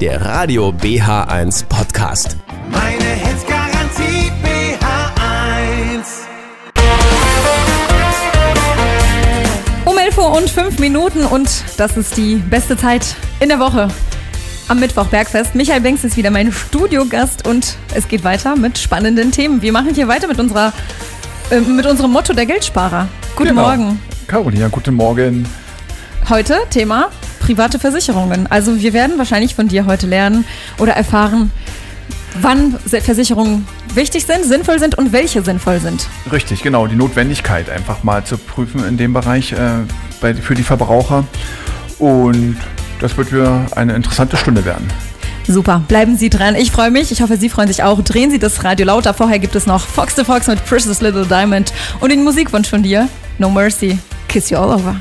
der Radio BH1 Podcast. Meine Hits Garantie BH1. Um 11 Uhr und 5 Minuten und das ist die beste Zeit in der Woche. Am Mittwoch Bergfest. Michael Banks ist wieder mein Studiogast und es geht weiter mit spannenden Themen. Wir machen hier weiter mit unserer äh, mit unserem Motto der Geldsparer. Guten Genau. Morgen. Carolina, guten Morgen. Heute Thema private Versicherungen. Also wir werden wahrscheinlich von dir heute lernen oder erfahren, wann Versicherungen wichtig sind, sinnvoll sind und welche sinnvoll sind. Richtig, genau, die Notwendigkeit einfach mal zu prüfen in dem Bereich äh, bei, für die Verbraucher. Und das wird wieder eine interessante Stunde werden. Super, bleiben Sie dran. Ich freue mich. Ich hoffe, Sie freuen sich auch. Drehen Sie das Radio lauter. Vorher gibt es noch Fox the Fox mit Precious Little Diamond und den Musikwunsch von dir, No Mercy, Kiss You All Over.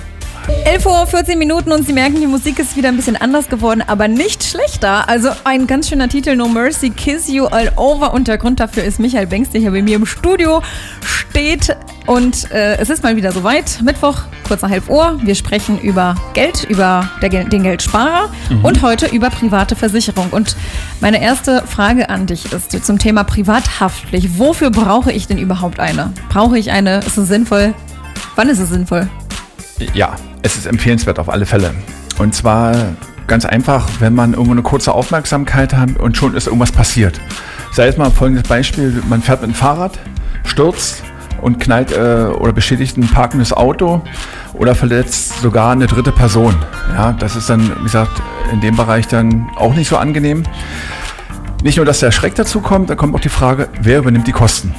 11 Uhr 14 Minuten und Sie merken, die Musik ist wieder ein bisschen anders geworden, aber nicht schlechter. Also ein ganz schöner Titel, No Mercy, Kiss You All Over. Und der Grund dafür ist Michael Banks, der hier bei mir im Studio steht. Und äh, es ist mal wieder soweit. Mittwoch, kurz nach 11 Uhr. Wir sprechen über Geld, über der, den Geldsparer und heute über private Versicherung. Und meine erste Frage an dich ist zum Thema Privathaftpflicht. Wofür brauche ich denn überhaupt eine? Brauche ich eine? Ist es sinnvoll? Wann ist es sinnvoll? Ja, es ist empfehlenswert auf alle Fälle. Und zwar ganz einfach, wenn man irgendwo eine kurze Aufmerksamkeit hat und schon ist irgendwas passiert. Sei es mal folgendes Beispiel, man fährt mit dem Fahrrad, stürzt und knallt äh, oder beschädigt ein parkendes Auto oder verletzt sogar eine dritte Person. Ja, das ist dann, wie gesagt, in dem Bereich dann auch nicht so angenehm. Nicht nur, dass der Schreck dazu kommt, da kommt auch die Frage, wer übernimmt die Kosten?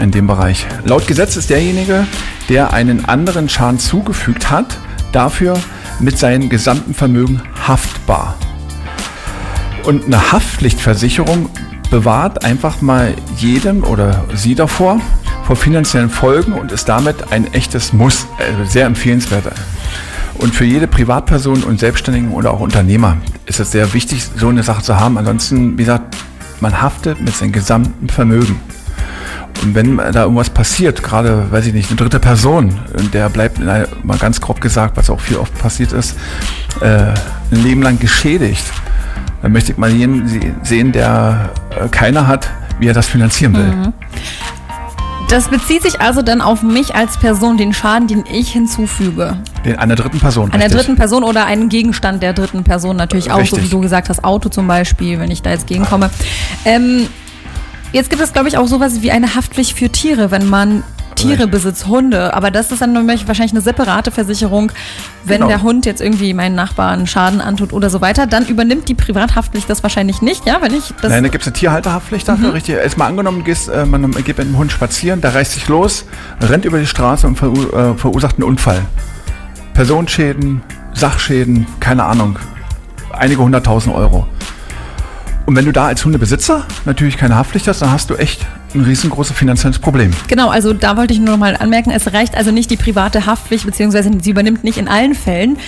In dem Bereich. Laut Gesetz ist derjenige, der einen anderen Schaden zugefügt hat, dafür mit seinem gesamten Vermögen haftbar. Und eine Haftpflichtversicherung bewahrt einfach mal jedem oder sie davor vor finanziellen Folgen und ist damit ein echtes Muss, also sehr empfehlenswert. Und für jede Privatperson und Selbstständigen oder auch Unternehmer ist es sehr wichtig, so eine Sache zu haben. Ansonsten, wie gesagt, man haftet mit seinem gesamten Vermögen. Und wenn da irgendwas passiert, gerade, weiß ich nicht, eine dritte Person, der bleibt, in einer- mal ganz grob gesagt, was auch viel oft passiert ist, äh, ein Leben lang geschädigt, dann möchte ich mal jeden se- sehen, der äh, keiner hat, wie er das finanzieren will. Das bezieht sich also dann auf mich als Person, den Schaden, den ich hinzufüge. Den, einer dritten Person. Einer richtig. dritten Person oder einen Gegenstand der dritten Person natürlich auch, so Richtig. wie du gesagt hast, Auto zum Beispiel, wenn ich da jetzt gegenkomme. Ähm, jetzt gibt es, glaube ich, auch sowas wie eine Haftpflicht für Tiere, wenn man Tiere besitzt, Hunde. Aber das ist dann wahrscheinlich eine separate Versicherung. Wenn Genau. der Hund jetzt irgendwie meinen Nachbarn Schaden antut oder so weiter, dann übernimmt die Privathaftpflicht das wahrscheinlich nicht, ja? Wenn ich das Nein, da gibt es eine Tierhalterhaftpflicht dafür, Mhm. richtig. Erst mal angenommen, du gehst, äh, man geht mit dem Hund spazieren, der reißt sich los, rennt über die Straße und verur äh, verursacht einen Unfall. Personenschäden, Sachschäden, keine Ahnung, einige hunderttausend Euro. Und wenn du da als Hundebesitzer natürlich keine Haftpflicht hast, dann hast du echt ein riesengroßes finanzielles Problem. Genau, also da wollte ich nur noch mal anmerken, es reicht also nicht die private Haftpflicht, beziehungsweise sie übernimmt nicht in allen Fällen,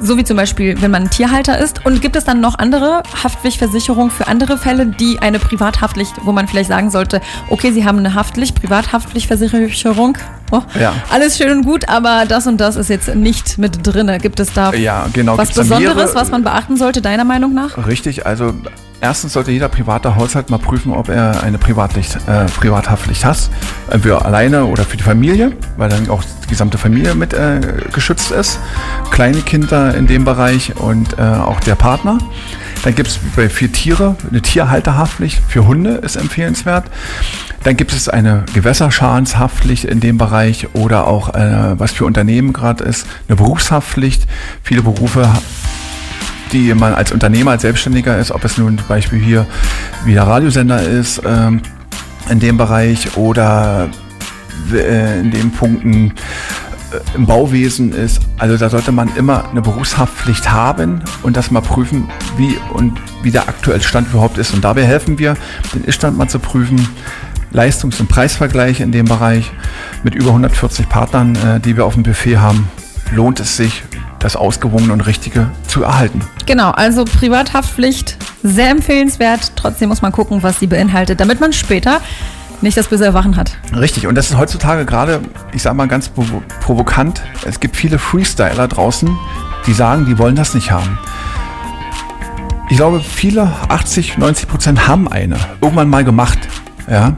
so wie zum Beispiel, wenn man Tierhalter ist. Und gibt es dann noch andere Haftpflichtversicherungen für andere Fälle, die eine Privathaftpflicht, wo man vielleicht sagen sollte, okay, sie haben eine Haftpflicht, Privathaftpflichtversicherung, oh, Ja. alles schön und gut, aber das und das ist jetzt nicht mit drinne. Gibt es da Ja, genau. was Besonderes, was man beachten sollte, deiner Meinung nach? Richtig, also erstens sollte jeder private Haushalt mal prüfen, ob er eine Privatlicht, äh, Privathaftpflicht hat. Entweder alleine oder für die Familie, weil dann auch die gesamte Familie mit äh, geschützt ist. Kleine Kinder in dem Bereich und äh, auch der Partner. Dann gibt es bei vier Tiere eine Tierhalterhaftpflicht. Für Hunde ist empfehlenswert. Dann gibt es eine Gewässerschadenshaftpflicht in dem Bereich oder auch, äh, was für Unternehmen gerade ist, eine Berufshaftpflicht. Viele Berufe die man als Unternehmer, als Selbstständiger ist, ob es nun zum Beispiel hier wie der Radiosender ist, ähm, in dem Bereich oder äh, in den Punkten äh, im Bauwesen ist. Also da sollte man immer eine Berufshaftpflicht haben und das mal prüfen, wie und wie der aktuelle Stand überhaupt ist. Und dabei helfen wir, den Ist-Stand mal zu prüfen, Leistungs- und Preisvergleiche in dem Bereich mit über 140 Partnern, äh, die wir auf dem Buffet haben, lohnt es sich, das Ausgewogene und Richtige zu erhalten. Genau, also Privathaftpflicht, sehr empfehlenswert. Trotzdem muss man gucken, was sie beinhaltet, damit man später nicht das böse Erwachen hat. Richtig, und das ist heutzutage gerade, ich sag mal ganz provo provokant, es gibt viele Freestyler draußen, die sagen, die wollen das nicht haben. Ich glaube, viele, 80, 90 Prozent haben eine. Irgendwann mal gemacht. Ja.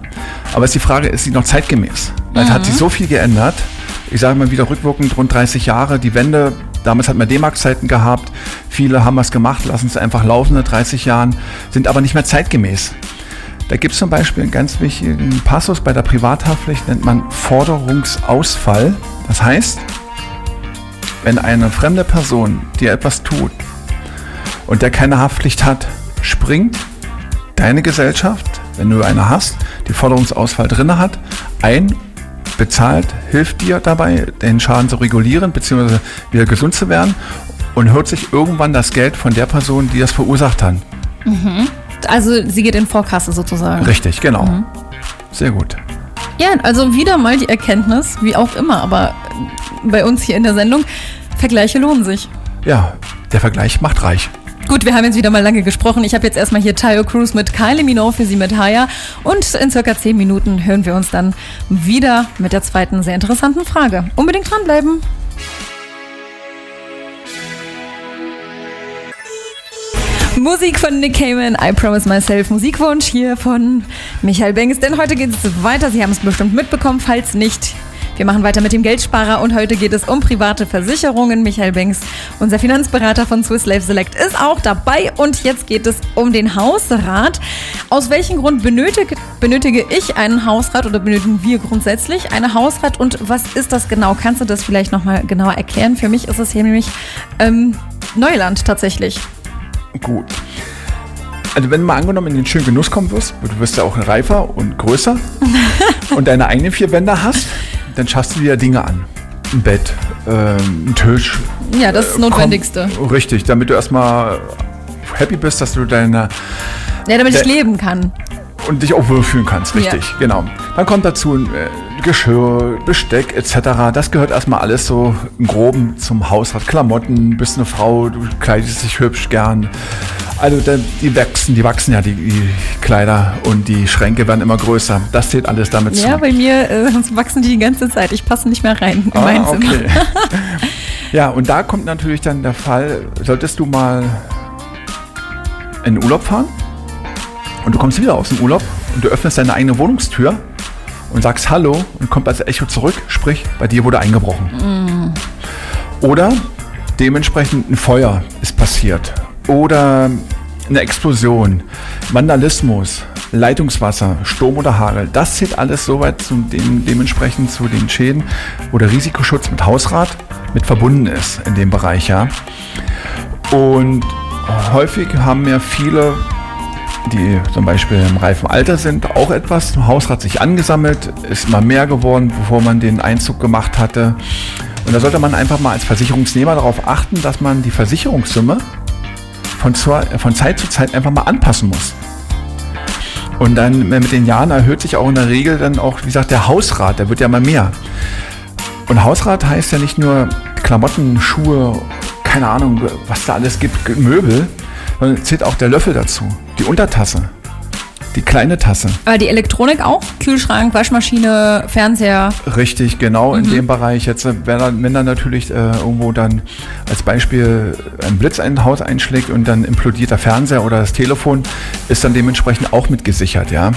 Aber ist die Frage, ist sie noch zeitgemäß? Weil es hat sich so viel geändert. Ich sage mal wieder rückwirkend rund 30 Jahre. Die Wende, damals hat man D-Mark-Zeiten gehabt. Viele haben was gemacht, lassen es einfach laufen seit 30 Jahren, sind aber nicht mehr zeitgemäß. Da gibt es zum Beispiel einen ganz wichtigen Passus bei der Privathaftpflicht, nennt man Forderungsausfall. Das heißt, wenn eine fremde Person dir etwas tut und der keine Haftpflicht hat, springt deine Gesellschaft, wenn du eine hast, die Forderungsausfall drinne hat, ein, bezahlt, hilft dir dabei, den Schaden zu regulieren bzw. wieder gesund zu werden und hört sich irgendwann das Geld von der Person, die das verursacht hat. Also sie geht in Vorkasse sozusagen. Richtig, genau. Sehr gut. Ja, also wieder mal die Erkenntnis, wie auch immer, aber bei uns hier in der Sendung, Vergleiche lohnen sich. Ja, der Vergleich macht reich. Gut, wir haben jetzt wieder mal lange gesprochen. Ich habe jetzt erstmal hier Tayo Cruz mit Kylie Minogue für Sie mit Haya. Und in circa 10 Minuten hören wir uns dann wieder mit der zweiten sehr interessanten Frage. Unbedingt dranbleiben. Musik von Nick Cayman, I Promise Myself, Musikwunsch hier von Michael Benges. Denn heute geht es weiter, Sie haben es bestimmt mitbekommen, falls nicht. Wir machen weiter mit dem Geldsparer und heute geht es um private Versicherungen. Michael Bengs, unser Finanzberater von Swiss Life Select, ist auch dabei und jetzt geht es um den Hausrat. Aus welchem Grund benötige, benötige ich einen Hausrat oder benötigen wir grundsätzlich einen Hausrat und was ist das genau? Kannst du das vielleicht nochmal genauer erklären? Für mich ist es hier nämlich ähm, Neuland tatsächlich. Gut. Also wenn du mal angenommen in den schönen Genuss kommen wirst, du wirst ja auch reifer und größer und deine eigenen vier Wände hast, dann schaffst du dir Dinge an. Ein Bett, ähm, ein Tisch. Ja, das ist das Notwendigste. Komm, richtig, damit du erstmal happy bist, dass du deine Ja, damit ich Der- leben kann. und dich auch wohlfühlen kannst, richtig, Ja. genau. Dann kommt dazu äh, Geschirr, Besteck etc. Das gehört erstmal alles so im Groben zum Haushalt. Klamotten, bist eine Frau, du kleidest dich hübsch gern. Also die wachsen, die wachsen ja, die, die Kleider und die Schränke werden immer größer. Das zählt alles damit zu. Ja, bei mir äh, wachsen die die ganze Zeit. Ich passe nicht mehr rein in mein Ah, Zimmer. okay. ja, und da kommt natürlich dann der Fall, solltest du mal in den Urlaub fahren und du kommst wieder aus dem Urlaub und du öffnest deine eigene Wohnungstür und sagst Hallo und kommt als Echo zurück, sprich, bei dir wurde eingebrochen. Oder dementsprechend ein Feuer ist passiert. Oder eine Explosion, Vandalismus, Leitungswasser, Sturm oder Hagel. Das zählt alles soweit zu dem, dementsprechend zu den Schäden, wo der Risikoschutz mit Hausrat mit verbunden ist in dem Bereich, ja. Und häufig haben ja viele, die zum Beispiel im reifen Alter sind, auch etwas zum Hausrat sich angesammelt, ist immer mehr geworden, bevor man den Einzug gemacht hatte. Und da sollte man einfach mal als Versicherungsnehmer darauf achten, dass man die Versicherungssumme von, zur, von Zeit zu Zeit einfach mal anpassen muss. Und dann mit den Jahren erhöht sich auch in der Regel dann auch, wie gesagt, der Hausrat, der wird ja mal mehr. Und Hausrat heißt ja nicht nur Klamotten, Schuhe, keine Ahnung, was da alles gibt, Möbel, sondern zählt auch der Löffel dazu, die Untertasse, die kleine Tasse. Aber die Elektronik auch? Kühlschrank, Waschmaschine, Fernseher. Richtig, genau in dem Bereich. Jetzt, wenn dann, wenn dann natürlich äh, irgendwo dann als Beispiel ein Blitz in ein Haus einschlägt und dann implodiert der Fernseher oder das Telefon, ist dann dementsprechend auch mit gesichert, ja.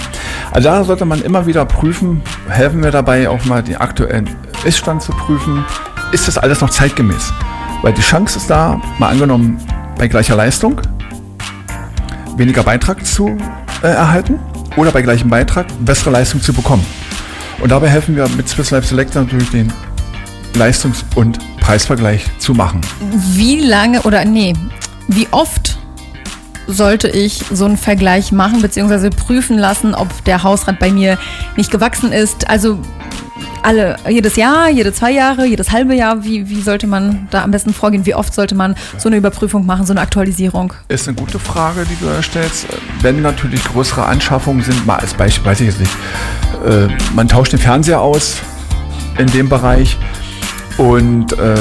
Also da sollte man immer wieder prüfen, helfen wir dabei auch mal den aktuellen Iststand zu prüfen. Ist das alles noch zeitgemäß? Weil die Chance ist da, mal angenommen, bei gleicher Leistung weniger Beitrag zu äh, erhalten oder bei gleichem Beitrag bessere Leistung zu bekommen. Und dabei helfen wir mit Swiss Life Select natürlich den Leistungs- und Preisvergleich zu machen. Wie lange oder nee, wie oft sollte ich so einen Vergleich machen, beziehungsweise prüfen lassen, ob der Hausrat bei mir nicht gewachsen ist? Also alle, jedes Jahr, jede zwei Jahre, jedes halbe Jahr, wie, wie sollte man da am besten vorgehen? Wie oft sollte man so eine Überprüfung machen, so eine Aktualisierung? Ist eine gute Frage, die du da stellst. Wenn natürlich größere Anschaffungen sind, mal als Beispiel, weiß ich jetzt nicht, äh, man tauscht den Fernseher aus in dem Bereich und äh,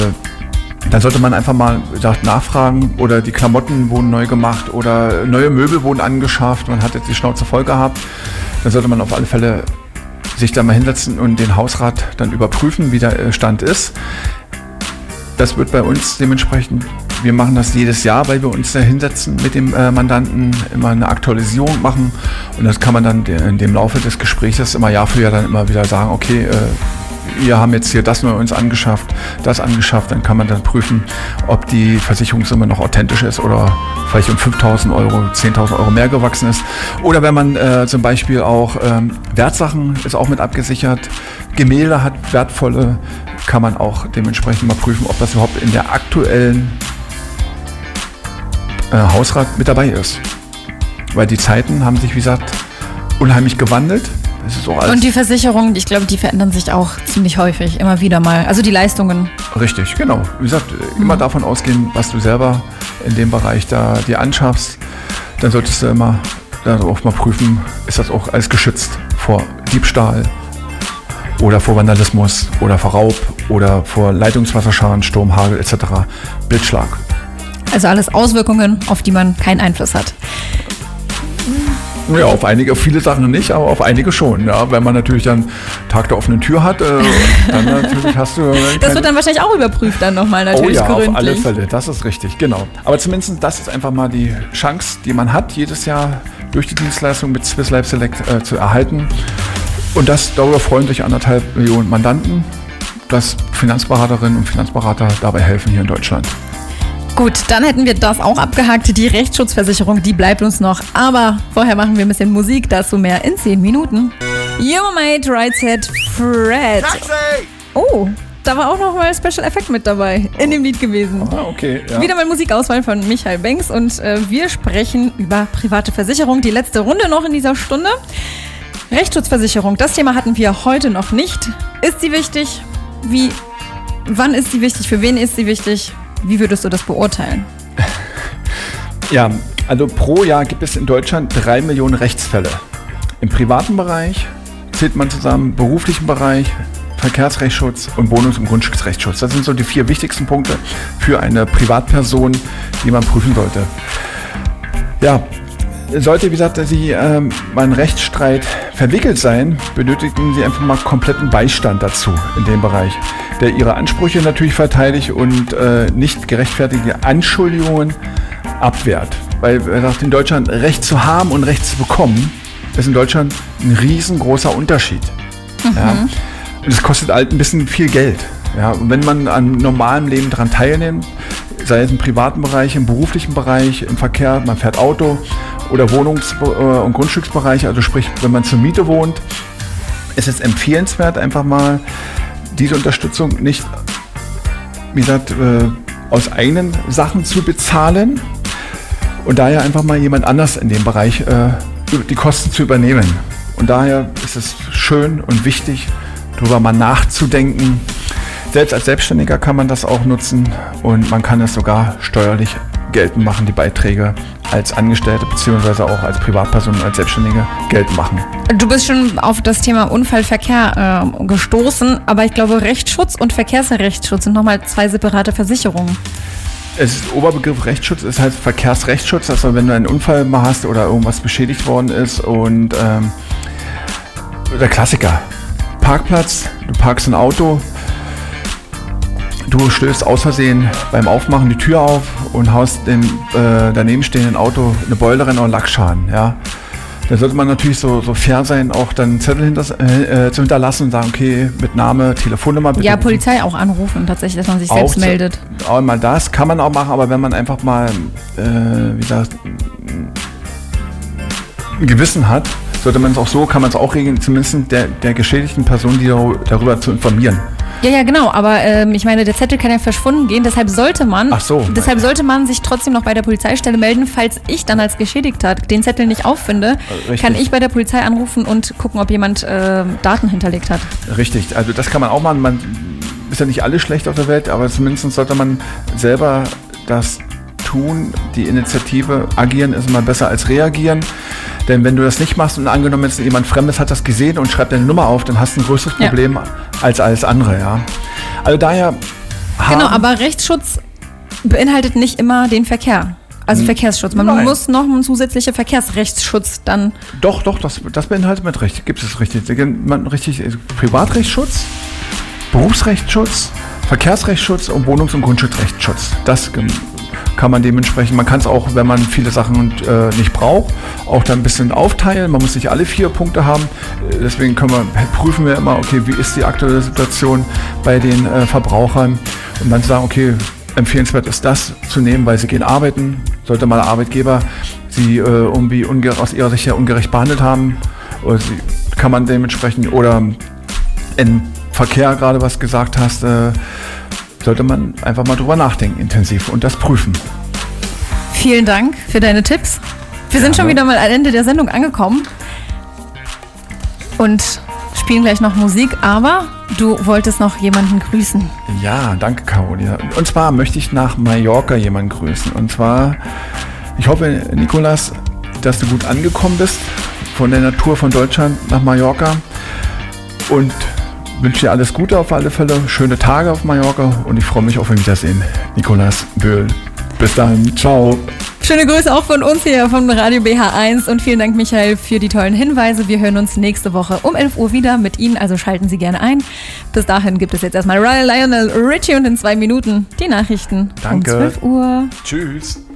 dann sollte man einfach mal gesagt, nachfragen oder die Klamotten wurden neu gemacht oder neue Möbel wurden angeschafft, man hat jetzt die Schnauze voll gehabt. Dann sollte man auf alle Fälle sich da mal hinsetzen und den Hausrat dann überprüfen, wie der äh, Stand ist. Das wird bei uns dementsprechend wir machen das jedes Jahr, weil wir uns da hinsetzen mit dem äh, Mandanten, immer eine Aktualisierung machen. Und das kann man dann in dem Laufe des Gesprächs immer Jahr für Jahr dann immer wieder sagen, okay, äh, wir haben jetzt hier das neu uns angeschafft, das angeschafft, dann kann man dann prüfen, ob die Versicherungssumme noch authentisch ist oder vielleicht um 5.000 Euro, 10.000 Euro mehr gewachsen ist. Oder wenn man äh, zum Beispiel auch ähm, Wertsachen ist auch mit abgesichert, Gemälde hat wertvolle, kann man auch dementsprechend mal prüfen, ob das überhaupt in der aktuellen äh, Hausrat mit dabei ist. Weil die Zeiten haben sich, wie gesagt, unheimlich gewandelt. Es ist auch alles Und die Versicherungen, ich glaube, die verändern sich auch ziemlich häufig, immer wieder mal. Also die Leistungen. Richtig, genau. Wie gesagt, immer davon ausgehen, was du selber in dem Bereich da dir anschaffst. Dann solltest du immer dann auch mal prüfen, ist das auch alles geschützt vor Diebstahl oder vor Vandalismus oder vor Raub oder vor Leitungswasserschaden, Sturm, Hagel etc. Blitzschlag. Also alles Auswirkungen, auf die man keinen Einfluss hat. Ja, auf einige, auf viele Sachen nicht, aber auf einige schon. Ja, wenn man natürlich dann Tag der offenen Tür hat, äh, dann natürlich hast du. Das keine- wird dann wahrscheinlich auch überprüft dann nochmal natürlich oh ja, gründlich. auf alle Fälle, das ist richtig, genau. Aber zumindest das ist einfach mal die Chance, die man hat, jedes Jahr durch die Dienstleistung mit Swiss Life Select äh, zu erhalten. Und das, darüber freuen sich anderthalb Millionen Mandanten, dass Finanzberaterinnen und Finanzberater dabei helfen hier in Deutschland. Gut, dann hätten wir das auch abgehakt. Die Rechtsschutzversicherung, die bleibt uns noch. Aber vorher machen wir ein bisschen Musik, dazu mehr in 10 Minuten. Your Mate Right Set Fred. Oh, da war auch noch mal Special Effect mit dabei in dem Lied gewesen. Ah, okay. Ja. Wieder mal Musikauswahl von Michael Banks und äh, wir sprechen über private Versicherung. Die letzte Runde noch in dieser Stunde. Rechtsschutzversicherung, das Thema hatten wir heute noch nicht. Ist sie wichtig? Wie, wann ist sie wichtig? Für wen ist sie wichtig? Wie würdest du das beurteilen? Ja, also pro Jahr gibt es in Deutschland drei Millionen Rechtsfälle. Im privaten Bereich zählt man zusammen beruflichen Bereich, Verkehrsrechtsschutz und Wohnungs- und Grundstücksrechtsschutz. Das sind so die vier wichtigsten Punkte für eine Privatperson, die man prüfen sollte. Ja, sollte, wie gesagt, Sie ähm, mal in Rechtsstreit verwickelt sein, benötigen Sie einfach mal kompletten Beistand dazu in dem Bereich, der Ihre Ansprüche natürlich verteidigt und äh, nicht gerechtfertigte Anschuldigungen abwehrt. Weil, gesagt, in Deutschland Recht zu haben und Recht zu bekommen, ist in Deutschland ein riesengroßer Unterschied. Ja? Und es kostet halt ein bisschen viel Geld. Ja? Und wenn man an normalem Leben daran teilnimmt, sei es im privaten Bereich, im beruflichen Bereich, im Verkehr, man fährt Auto oder Wohnungs- äh, und Grundstücksbereich, also sprich, wenn man zur Miete wohnt, ist es empfehlenswert, einfach mal diese Unterstützung nicht, wie gesagt, äh, aus eigenen Sachen zu bezahlen und daher einfach mal jemand anders in dem Bereich äh, die Kosten zu übernehmen. Und daher ist es schön und wichtig, darüber mal nachzudenken. Selbst als Selbstständiger kann man das auch nutzen und man kann es sogar steuerlich geltend machen, die Beiträge als Angestellte bzw. auch als Privatperson als Selbstständige geltend machen. Du bist schon auf das Thema Unfallverkehr äh, gestoßen, aber ich glaube, Rechtsschutz und Verkehrsrechtsschutz sind nochmal zwei separate Versicherungen. Es ist Oberbegriff Rechtsschutz, es heißt Verkehrsrechtsschutz, also wenn du einen Unfall mal hast oder irgendwas beschädigt worden ist und ähm, der Klassiker, Parkplatz, du parkst ein Auto, du stößt aus Versehen beim Aufmachen die Tür auf und haust dem äh, daneben stehenden Auto eine Beule rein oder Lackschaden, ja. Da sollte man natürlich so, so fair sein, auch dann einen Zettel hinter, äh, äh, zu hinterlassen und sagen, okay, mit Name, Telefonnummer, bitte Ja, Polizei auch anrufen, tatsächlich, dass man sich auch selbst zu- meldet. Auch mal das kann man auch machen, aber wenn man einfach mal, äh, wie gesagt, ein Gewissen hat, sollte man es auch so, kann man es auch regeln, zumindest der, der geschädigten Person, die dar- darüber zu informieren. Ja, ja, genau, aber ähm, ich meine, der Zettel kann ja verschwunden gehen, deshalb sollte man, Ach so. deshalb sollte man sich trotzdem noch bei der Polizeistelle melden, falls ich dann als Geschädigter den Zettel nicht auffinde, Äh, richtig. kann ich bei der Polizei anrufen und gucken, ob jemand äh, Daten hinterlegt hat. Richtig, also das kann man auch machen. Man ist ja nicht alles schlecht auf der Welt, aber zumindest sollte man selber das tun. Die Initiative agieren ist immer besser als reagieren. Denn wenn du das nicht machst und angenommen jetzt jemand Fremdes hat das gesehen und schreibt deine Nummer auf, dann hast du ein größeres Ja. Problem als alles andere, ja. Also daher Genau, aber Rechtsschutz beinhaltet nicht immer den Verkehr. Also Verkehrsschutz. Man Hm. Nein. muss noch einen zusätzlichen Verkehrsrechtsschutz dann. Doch, doch, das, das beinhaltet mit Recht. Gibt es richtig. Man, richtig äh, Privatrechtsschutz, Berufsrechtsschutz, Verkehrsrechtsschutz und Wohnungs- und Grundstücksrechtsschutz. Das, kann man dementsprechend, man kann es auch, wenn man viele Sachen äh, nicht braucht, auch dann ein bisschen aufteilen. Man muss nicht alle vier Punkte haben. Äh, deswegen können wir, prüfen wir immer, okay, wie ist die aktuelle Situation bei den äh, Verbrauchern und dann sagen, okay, empfehlenswert ist das zu nehmen, weil sie gehen arbeiten. Sollte mal der Arbeitgeber sie äh, irgendwie aus ihrer Sicht her ungerecht behandelt haben, oder sie, kann man dementsprechend oder im Verkehr gerade was gesagt hast, äh, sollte man einfach mal drüber nachdenken, intensiv und das prüfen. Vielen Dank für deine Tipps. Wir sind schon wieder mal am Ende der Sendung angekommen und spielen gleich noch Musik, aber du wolltest noch jemanden grüßen. Ja, danke Carolia. Und zwar möchte ich nach Mallorca jemanden grüßen. Und zwar, ich hoffe, Nikolas, dass du gut angekommen bist von der Natur von Deutschland nach Mallorca. Und wünsche dir alles Gute auf alle Fälle, schöne Tage auf Mallorca und ich freue mich auf ein Wiedersehen. Nikolas Böhl. Bis dann, ciao. Schöne Grüße auch von uns hier vom Radio BH1 und vielen Dank, Michael, für die tollen Hinweise. Wir hören uns nächste Woche um 11 Uhr wieder mit Ihnen, also schalten Sie gerne ein. Bis dahin gibt es jetzt erstmal Lionel Richie und in zwei Minuten die Nachrichten Danke. um 12 Uhr. Tschüss.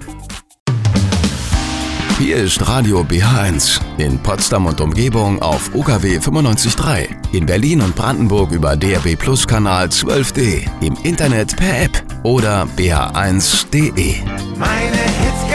Hier ist Radio BH1 in Potsdam und Umgebung auf UKW 95.3, in Berlin und Brandenburg über DRB Plus Kanal 12D, im Internet per App oder bh1.de. Meine Hits